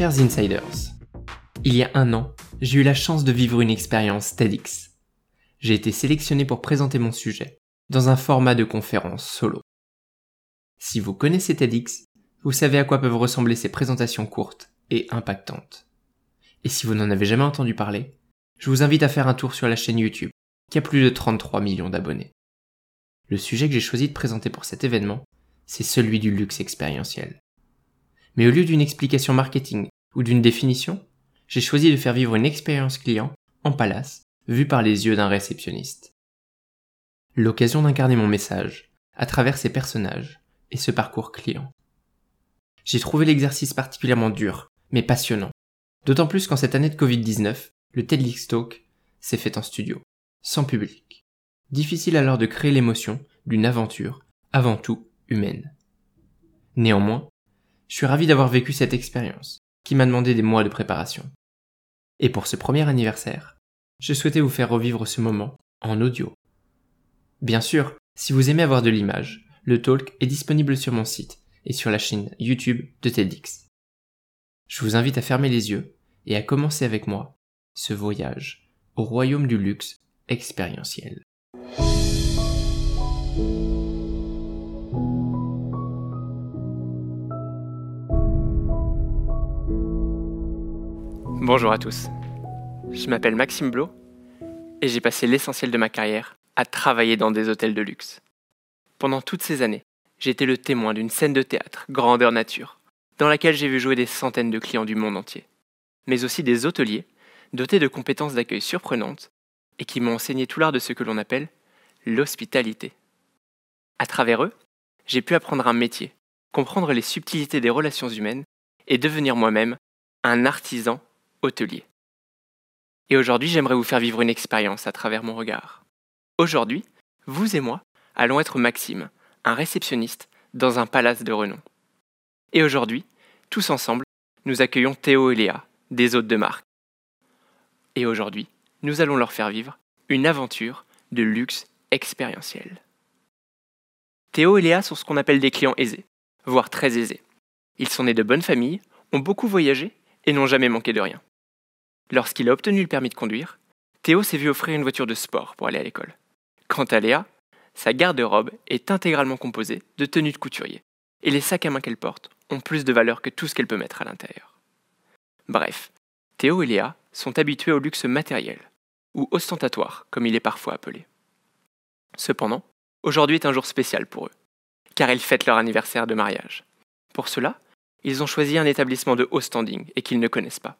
Chers insiders, il y a un an, j'ai eu la chance de vivre une expérience TEDx. J'ai été sélectionné pour présenter mon sujet dans un format de conférence solo. Si vous connaissez TEDx, vous savez à quoi peuvent ressembler ces présentations courtes et impactantes. Et si vous n'en avez jamais entendu parler, je vous invite à faire un tour sur la chaîne YouTube, qui a plus de 33 millions d'abonnés. Le sujet que j'ai choisi de présenter pour cet événement, c'est celui du luxe expérientiel. Mais au lieu d'une explication marketing ou d'une définition, j'ai choisi de faire vivre une expérience client en palace, vue par les yeux d'un réceptionniste. L'occasion d'incarner mon message à travers ces personnages et ce parcours client. J'ai trouvé l'exercice particulièrement dur, mais passionnant. D'autant plus qu'en cette année de Covid-19, le TEDx Talk s'est fait en studio, sans public. Difficile alors de créer l'émotion d'une aventure, avant tout humaine. Néanmoins, je suis ravi d'avoir vécu cette expérience, qui m'a demandé des mois de préparation. Et pour ce premier anniversaire, je souhaitais vous faire revivre ce moment en audio. Bien sûr, si vous aimez avoir de l'image, le talk est disponible sur mon site et sur la chaîne YouTube de TEDx. Je vous invite à fermer les yeux et à commencer avec moi ce voyage au royaume du luxe expérientiel. Bonjour à tous. Je m'appelle Maxime Blo et j'ai passé l'essentiel de ma carrière à travailler dans des hôtels de luxe. Pendant toutes ces années, j'ai été le témoin d'une scène de théâtre grandeur nature, dans laquelle j'ai vu jouer des centaines de clients du monde entier, mais aussi des hôteliers dotés de compétences d'accueil surprenantes et qui m'ont enseigné tout l'art de ce que l'on appelle l'hospitalité. À travers eux, j'ai pu apprendre un métier, comprendre les subtilités des relations humaines et devenir moi-même un artisan hôtelier. Et aujourd'hui, j'aimerais vous faire vivre une expérience à travers mon regard. Aujourd'hui, vous et moi allons être Maxime, un réceptionniste dans un palace de renom. Et aujourd'hui, tous ensemble, nous accueillons Théo et Léa, des hôtes de marque. Et aujourd'hui, nous allons leur faire vivre une aventure de luxe expérientiel. Théo et Léa sont ce qu'on appelle des clients aisés, voire très aisés. Ils sont nés de bonnes familles, ont beaucoup voyagé et n'ont jamais manqué de rien. Lorsqu'il a obtenu le permis de conduire, Théo s'est vu offrir une voiture de sport pour aller à l'école. Quant à Léa, sa garde-robe est intégralement composée de tenues de couturier, et les sacs à main qu'elle porte ont plus de valeur que tout ce qu'elle peut mettre à l'intérieur. Bref, Théo et Léa sont habitués au luxe matériel, ou ostentatoire, comme il est parfois appelé. Cependant, aujourd'hui est un jour spécial pour eux, car ils fêtent leur anniversaire de mariage. Pour cela, ils ont choisi un établissement de haut standing et qu'ils ne connaissent pas.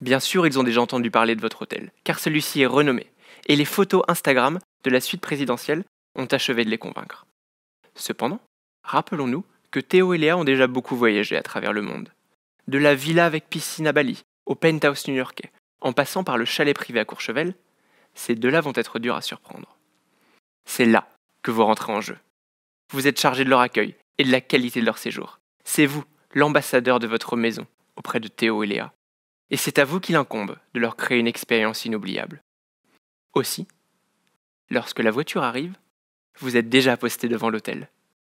Bien sûr, ils ont déjà entendu parler de votre hôtel, car celui-ci est renommé, et les photos Instagram de la suite présidentielle ont achevé de les convaincre. Cependant, rappelons-nous que Théo et Léa ont déjà beaucoup voyagé à travers le monde. De la villa avec piscine à Bali, au penthouse new-yorkais, en passant par le chalet privé à Courchevel, ces deux-là vont être durs à surprendre. C'est là que vous rentrez en jeu. Vous êtes chargé de leur accueil et de la qualité de leur séjour. C'est vous, l'ambassadeur de votre maison, auprès de Théo et Léa et c'est à vous qu'il incombe de leur créer une expérience inoubliable. Aussi, lorsque la voiture arrive, vous êtes déjà posté devant l'hôtel.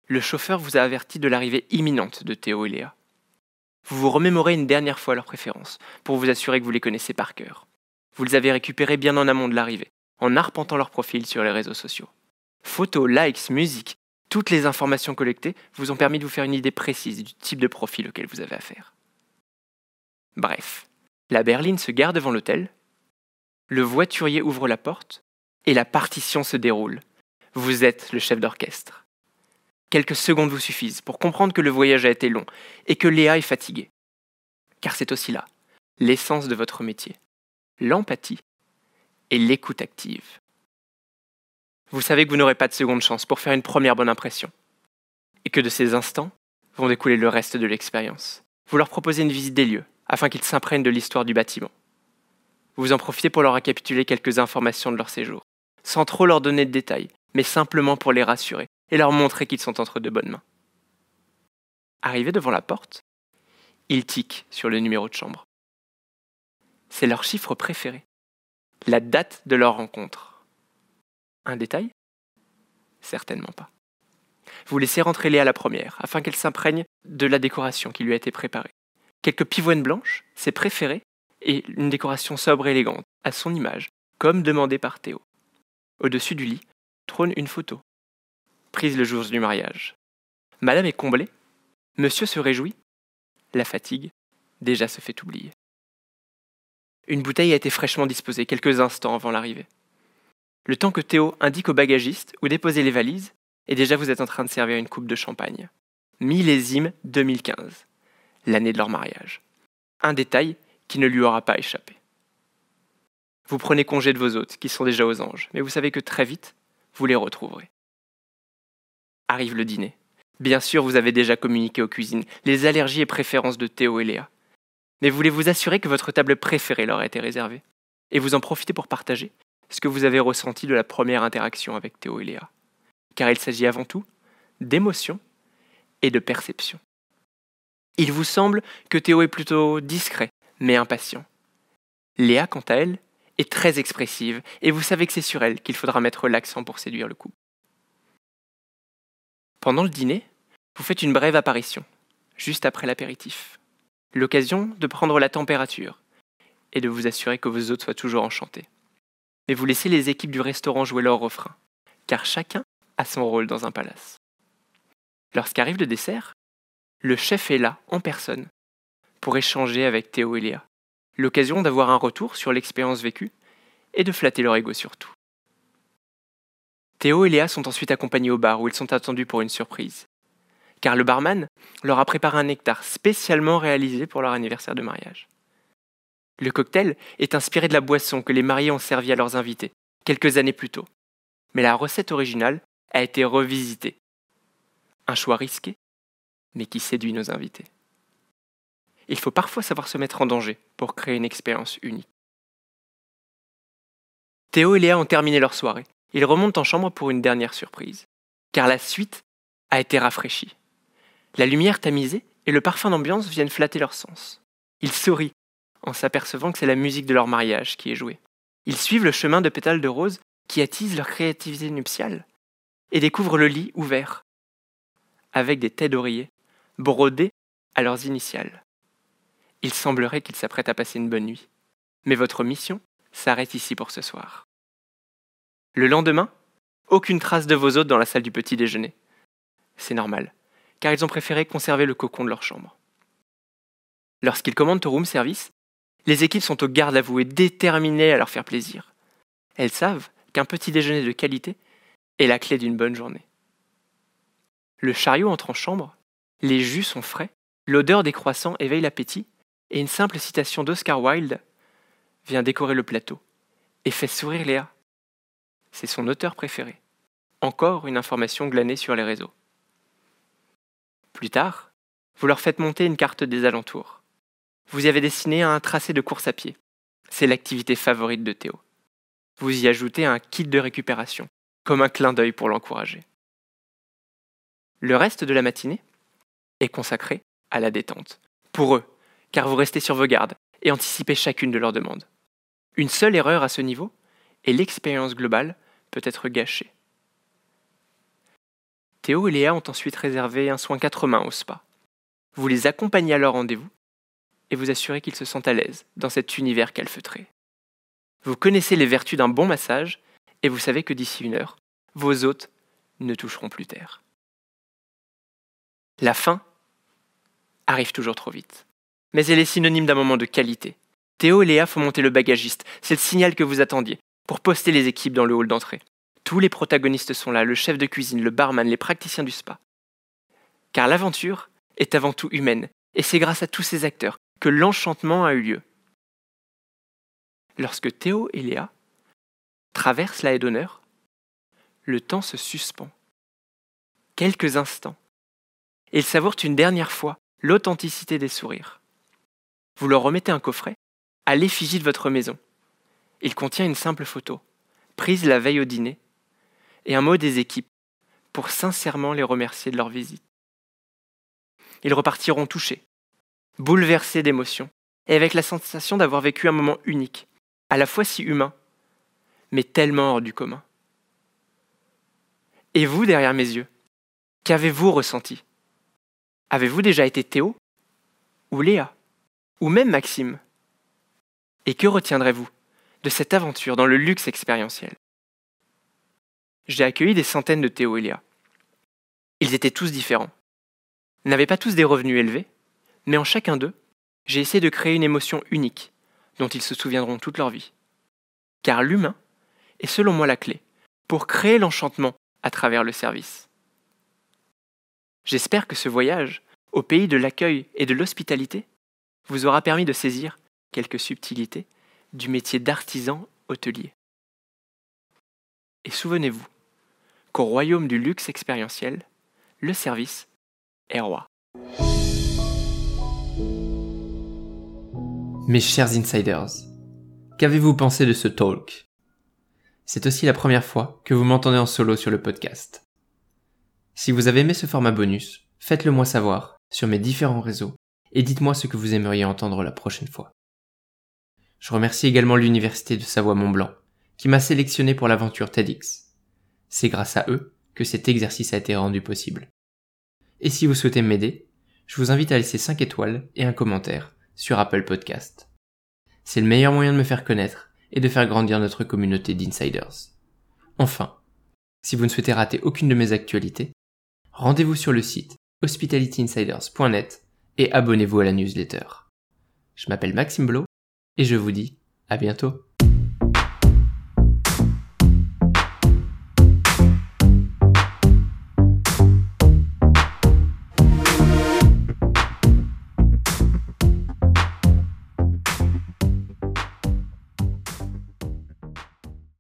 Le chauffeur vous a averti de l'arrivée imminente de Théo et Léa. Vous vous remémorez une dernière fois leurs préférences, pour vous assurer que vous les connaissez par cœur. Vous les avez récupérées bien en amont de l'arrivée, en arpentant leur profil sur les réseaux sociaux. Photos, likes, musique, toutes les informations collectées vous ont permis de vous faire une idée précise du type de profil auquel vous avez affaire. Bref, la berline se gare devant l'hôtel. Le voiturier ouvre la porte et la partition se déroule. Vous êtes le chef d'orchestre. Quelques secondes vous suffisent pour comprendre que le voyage a été long et que Léa est fatiguée. Car c'est aussi là l'essence de votre métier, l'empathie et l'écoute active. Vous savez que vous n'aurez pas de seconde chance pour faire une première bonne impression et que de ces instants vont découler le reste de l'expérience. Vous leur proposez une visite des lieux, afin qu'ils s'imprègnent de l'histoire du bâtiment. Vous en profitez pour leur récapituler quelques informations de leur séjour, sans trop leur donner de détails, mais simplement pour les rassurer et leur montrer qu'ils sont entre de bonnes mains. Arrivés devant la porte, ils tiquent sur le numéro de chambre. C'est leur chiffre préféré, la date de leur rencontre. Un détail? Certainement pas. Vous laissez rentrer Léa la première, afin qu'elle s'imprègne de la décoration qui lui a été préparée quelques pivoines blanches, ses préférées, et une décoration sobre et élégante, à son image, comme demandé par Théo. Au-dessus du lit trône une photo, prise le jour du mariage. Madame est comblée, monsieur se réjouit, la fatigue déjà se fait oublier. Une bouteille a été fraîchement disposée quelques instants avant l'arrivée. Le temps que Théo indique au bagagiste où déposer les valises, et déjà vous êtes en train de servir une coupe de champagne. Millésime 2015, l'année de leur mariage. Un détail qui ne lui aura pas échappé. Vous prenez congé de vos hôtes, qui sont déjà aux anges, mais vous savez que très vite, vous les retrouverez. Arrive le dîner. Bien sûr, vous avez déjà communiqué aux cuisines les allergies et préférences de Théo et Léa. Mais voulez vous assurer que votre table préférée leur a été réservée Et vous en profitez pour partager ce que vous avez ressenti de la première interaction avec Théo et Léa? Car il s'agit avant tout d'émotion et de perception. Il vous semble que Théo est plutôt discret, mais impatient. Léa, quant à elle, est très expressive, et vous savez que c'est sur elle qu'il faudra mettre l'accent pour séduire le couple. Pendant le dîner, vous faites une brève apparition, juste après l'apéritif. L'occasion de prendre la température et de vous assurer que vos hôtes soient toujours enchantés. Mais vous laissez les équipes du restaurant jouer leur refrain, car chacun a son rôle dans un palace. Lorsqu'arrive le dessert, le chef est là, en personne, pour échanger avec Théo et Léa, l'occasion d'avoir un retour sur l'expérience vécue et de flatter leur ego surtout. Théo et Léa sont ensuite accompagnés au bar où ils sont attendus pour une surprise. Car le barman leur a préparé un nectar spécialement réalisé pour leur anniversaire de mariage. Le cocktail est inspiré de la boisson que les mariés ont servi à leurs invités, quelques années plus tôt. Mais la recette originale a été revisitée. Un choix risqué, mais qui séduit nos invités. Il faut parfois savoir se mettre en danger pour créer une expérience unique. Théo et Léa ont terminé leur soirée. Ils remontent en chambre pour une dernière surprise. Car la suite a été rafraîchie. La lumière tamisée et le parfum d'ambiance viennent flatter leur sens. Ils sourient en s'apercevant que c'est la musique de leur mariage qui est jouée. Ils suivent le chemin de pétales de rose qui attise leur créativité nuptiale et découvrent le lit ouvert, avec des têtes d'oreiller brodées à leurs initiales. Il semblerait qu'ils s'apprêtent à passer une bonne nuit. Mais votre mission s'arrête ici pour ce soir. Le lendemain, aucune trace de vos hôtes dans la salle du petit déjeuner. C'est normal, car ils ont préféré conserver le cocon de leur chambre. Lorsqu'ils commandent au room service, les équipes sont au garde à vous et déterminées à leur faire plaisir. Elles savent qu'un petit déjeuner de qualité est la clé d'une bonne journée. Le chariot entre en chambre, les jus sont frais, l'odeur des croissants éveille l'appétit, et une simple citation d'Oscar Wilde vient décorer le plateau et fait sourire Léa. C'est son auteur préféré. Encore une information glanée sur les réseaux. Plus tard, vous leur faites monter une carte des alentours. Vous y avez dessiné un tracé de course à pied. C'est l'activité favorite de Théo. Vous y ajoutez un kit de récupération, comme un clin d'œil pour l'encourager. Le reste de la matinée est consacré à la détente. Pour eux, car vous restez sur vos gardes et anticipez chacune de leurs demandes. Une seule erreur à ce niveau, et l'expérience globale peut être gâchée. Théo et Léa ont ensuite réservé un soin quatre mains au spa. Vous les accompagnez à leur rendez-vous et vous assurez qu'ils se sentent à l'aise dans cet univers calfeutré. Vous connaissez les vertus d'un bon massage et vous savez que d'ici une heure, vos hôtes ne toucheront plus terre. La fin arrive toujours trop vite. Mais elle est synonyme d'un moment de qualité. Théo et Léa font monter le bagagiste, c'est le signal que vous attendiez, pour poster les équipes dans le hall d'entrée. Tous les protagonistes sont là, le chef de cuisine, le barman, les praticiens du spa. Car l'aventure est avant tout humaine, et c'est grâce à tous ces acteurs que l'enchantement a eu lieu. Lorsque Théo et Léa traversent la haie d'honneur, le temps se suspend. Quelques instants. Ils savourent une dernière fois l'authenticité des sourires. Vous leur remettez un coffret à l'effigie de votre maison. Il contient une simple photo, prise la veille au dîner, et un mot des équipes, pour sincèrement les remercier de leur visite. Ils repartiront touchés, bouleversés d'émotion, et avec la sensation d'avoir vécu un moment unique, à la fois si humain, mais tellement hors du commun. Et vous, derrière mes yeux, qu'avez-vous ressenti? Avez-vous déjà été Théo ou Léa Ou même Maxime? Et que retiendrez-vous de cette aventure dans le luxe expérientiel? J'ai accueilli des centaines de Théo Elia. Ils étaient tous différents. N'avaient pas tous des revenus élevés, mais en chacun d'eux, j'ai essayé de créer une émotion unique dont ils se souviendront toute leur vie. Car l'humain est selon moi la clé pour créer l'enchantement à travers le service. J'espère que ce voyage au pays de l'accueil et de l'hospitalité vous aura permis de saisir quelques subtilités du métier d'artisan hôtelier. Et souvenez-vous qu'au royaume du luxe expérientiel, le service est roi. Mes chers insiders, qu'avez-vous pensé de ce talk? C'est aussi la première fois que vous m'entendez en solo sur le podcast. Si vous avez aimé ce format bonus, faites-le moi savoir sur mes différents réseaux et dites-moi ce que vous aimeriez entendre la prochaine fois. Je remercie également l'Université de Savoie-Mont-Blanc qui m'a sélectionné pour l'aventure TEDx. C'est grâce à eux que cet exercice a été rendu possible. Et si vous souhaitez m'aider, je vous invite à laisser 5 étoiles et un commentaire sur Apple Podcast. C'est le meilleur moyen de me faire connaître et de faire grandir notre communauté d'insiders. Enfin, si vous ne souhaitez rater aucune de mes actualités, rendez-vous sur le site hospitalityinsiders.net et abonnez-vous à la newsletter. Je m'appelle Maxime Blo et je vous dis à bientôt.